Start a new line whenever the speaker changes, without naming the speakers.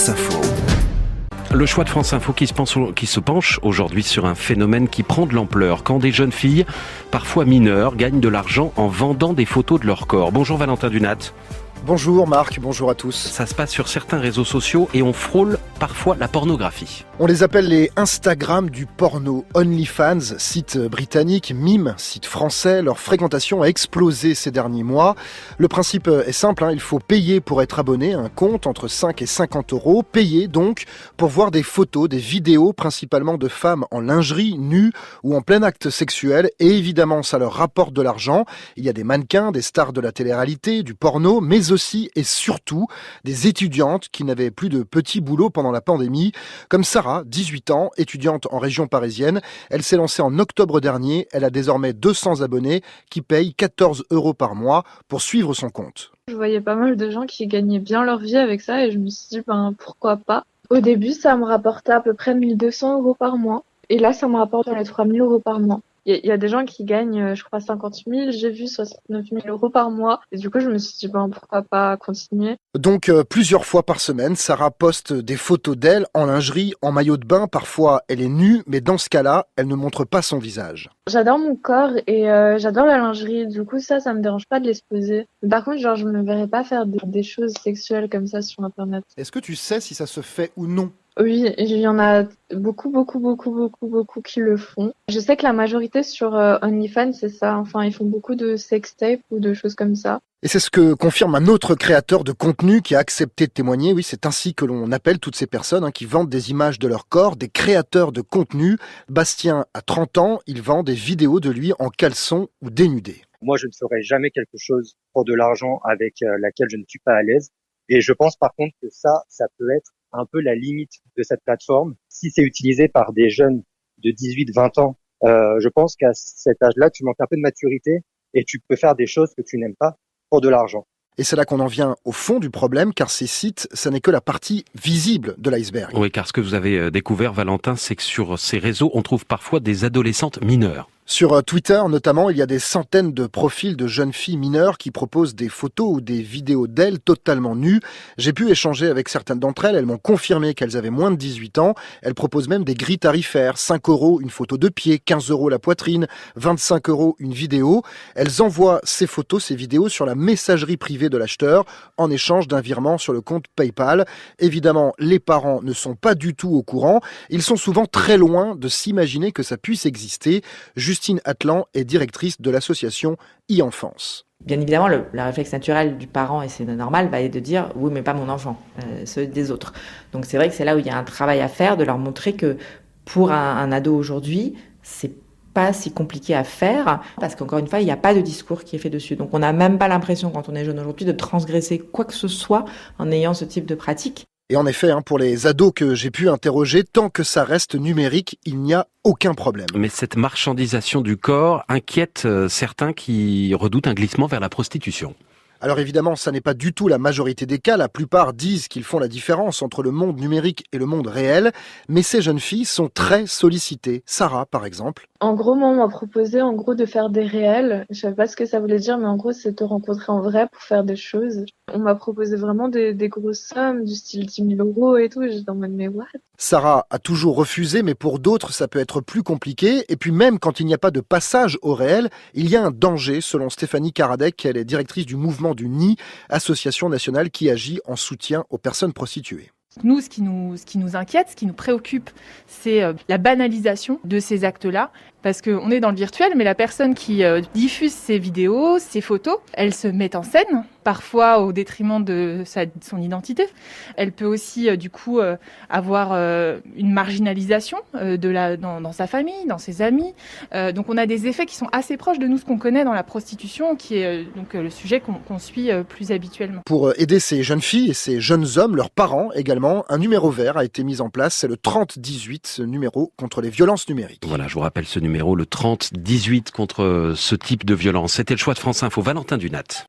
France Info.
Le choix de France Info qui se, pense- qui se penche aujourd'hui sur un phénomène qui prend de l'ampleur quand des jeunes filles, parfois mineures, gagnent de l'argent en vendant des photos de leur corps. Bonjour Valentin Dunat.
Bonjour Marc, bonjour à tous.
Ça se passe sur certains réseaux sociaux et on frôle parfois la pornographie.
On les appelle les Instagram du porno. OnlyFans, site britannique, Mime, site français, leur fréquentation a explosé ces derniers mois. Le principe est simple, hein, il faut payer pour être abonné, un compte entre 5 et 50 euros. Payer donc pour voir des photos, des vidéos, principalement de femmes en lingerie, nues ou en plein acte sexuel. Et évidemment, ça leur rapporte de l'argent. Il y a des mannequins, des stars de la télé-réalité, du porno, mais aussi et surtout des étudiantes qui n'avaient plus de petits boulots pendant la pandémie, comme Sarah, 18 ans, étudiante en région parisienne. Elle s'est lancée en octobre dernier. Elle a désormais 200 abonnés qui payent 14 euros par mois pour suivre son compte.
Je voyais pas mal de gens qui gagnaient bien leur vie avec ça et je me suis dit, ben, pourquoi pas? Au début, ça me rapportait à peu près 1200 euros par mois. Et là, ça me rapporte dans les 3000 euros par mois. Il y, a- il y a des gens qui gagnent, euh, je crois, 50 000. J'ai vu 69 000 euros par mois. Et du coup, je me suis dit, ben, pourquoi pas continuer?
Donc euh, plusieurs fois par semaine, Sarah poste des photos d'elle en lingerie, en maillot de bain. Parfois, elle est nue, mais dans ce cas-là, elle ne montre pas son visage.
J'adore mon corps et euh, j'adore la lingerie. Du coup, ça, ça me dérange pas de l'exposer. Par contre, genre, je me verrais pas faire des, des choses sexuelles comme ça sur Internet.
Est-ce que tu sais si ça se fait ou non?
Oui, il y en a beaucoup, beaucoup, beaucoup, beaucoup, beaucoup qui le font. Je sais que la majorité sur euh, OnlyFans, c'est ça. Enfin, ils font beaucoup de sextape ou de choses comme ça.
Et c'est ce que confirme un autre créateur de contenu qui a accepté de témoigner. Oui, c'est ainsi que l'on appelle toutes ces personnes hein, qui vendent des images de leur corps, des créateurs de contenu. Bastien a 30 ans, il vend des vidéos de lui en caleçon ou dénudé.
Moi, je ne ferai jamais quelque chose pour de l'argent avec euh, laquelle je ne suis pas à l'aise. Et je pense par contre que ça, ça peut être un peu la limite de cette plateforme. Si c'est utilisé par des jeunes de 18-20 ans, euh, je pense qu'à cet âge-là, tu manques un peu de maturité et tu peux faire des choses que tu n'aimes pas pour de l'argent.
Et c'est là qu'on en vient au fond du problème, car ces sites, ça n'est que la partie visible de l'iceberg.
Oui, car ce que vous avez euh, découvert, Valentin, c'est que sur ces réseaux, on trouve parfois des adolescentes mineures.
Sur euh, Twitter notamment, il y a des centaines de profils de jeunes filles mineures qui proposent des photos ou des vidéos d'elles totalement nues. J'ai pu échanger avec certaines d'entre elles, elles m'ont confirmé qu'elles avaient moins de 18 ans. Elles proposent même des grilles tarifaires, 5 euros une photo de pied, 15 euros la poitrine, 25 euros une vidéo. Elles envoient ces photos, ces vidéos sur la messagerie privée de l'acheteur en échange d'un virement sur le compte PayPal. Évidemment, les parents ne sont pas du tout au courant. Ils sont souvent très loin de s'imaginer que ça puisse exister. Justine Atlan est directrice de l'association e-enfance.
Bien évidemment, le, le réflexe naturel du parent, et c'est normal, va être de dire oui, mais pas mon enfant, euh, ceux des autres. Donc c'est vrai que c'est là où il y a un travail à faire, de leur montrer que pour un, un ado aujourd'hui, c'est pas si compliqué à faire, parce qu'encore une fois, il n'y a pas de discours qui est fait dessus. Donc on n'a même pas l'impression, quand on est jeune aujourd'hui, de transgresser quoi que ce soit en ayant ce type de pratique.
Et en effet, hein, pour les ados que j'ai pu interroger, tant que ça reste numérique, il n'y a aucun problème.
Mais cette marchandisation du corps inquiète euh, certains qui redoutent un glissement vers la prostitution.
Alors évidemment, ça n'est pas du tout la majorité des cas. La plupart disent qu'ils font la différence entre le monde numérique et le monde réel. Mais ces jeunes filles sont très sollicitées. Sarah, par exemple.
En gros, moi, on m'a proposé, en gros, de faire des réels. Je savais pas ce que ça voulait dire, mais en gros, c'est te rencontrer en vrai pour faire des choses. On m'a proposé vraiment des, des grosses sommes, du style 10 000 euros et tout. J'étais en mode, mais what?
Sarah a toujours refusé, mais pour d'autres, ça peut être plus compliqué. Et puis même quand il n'y a pas de passage au réel, il y a un danger, selon Stéphanie Karadec, elle est directrice du mouvement du NI, association nationale qui agit en soutien aux personnes prostituées.
Nous, ce qui nous, inquiète, ce qui nous préoccupe, c'est euh, la banalisation de ces actes-là. Parce qu'on est dans le virtuel, mais la personne qui euh, diffuse ces vidéos, ces photos, elle se met en scène, parfois au détriment de sa, de son identité. Elle peut aussi, euh, du coup, euh, avoir une marginalisation de la, dans, dans sa famille, dans ses amis. Donc on a des effets qui sont assez proches de nous, ce qu'on connaît dans la prostitution, qui est donc le sujet qu'on suit plus habituellement.
Pour aider ces jeunes filles et ces jeunes hommes, leurs parents également, un numéro vert a été mis en place. C'est le 3018, ce numéro contre les violences numériques.
Voilà, je vous rappelle ce le 30 18 contre ce type de violence. C'était le choix de France Info. Valentin Dunat.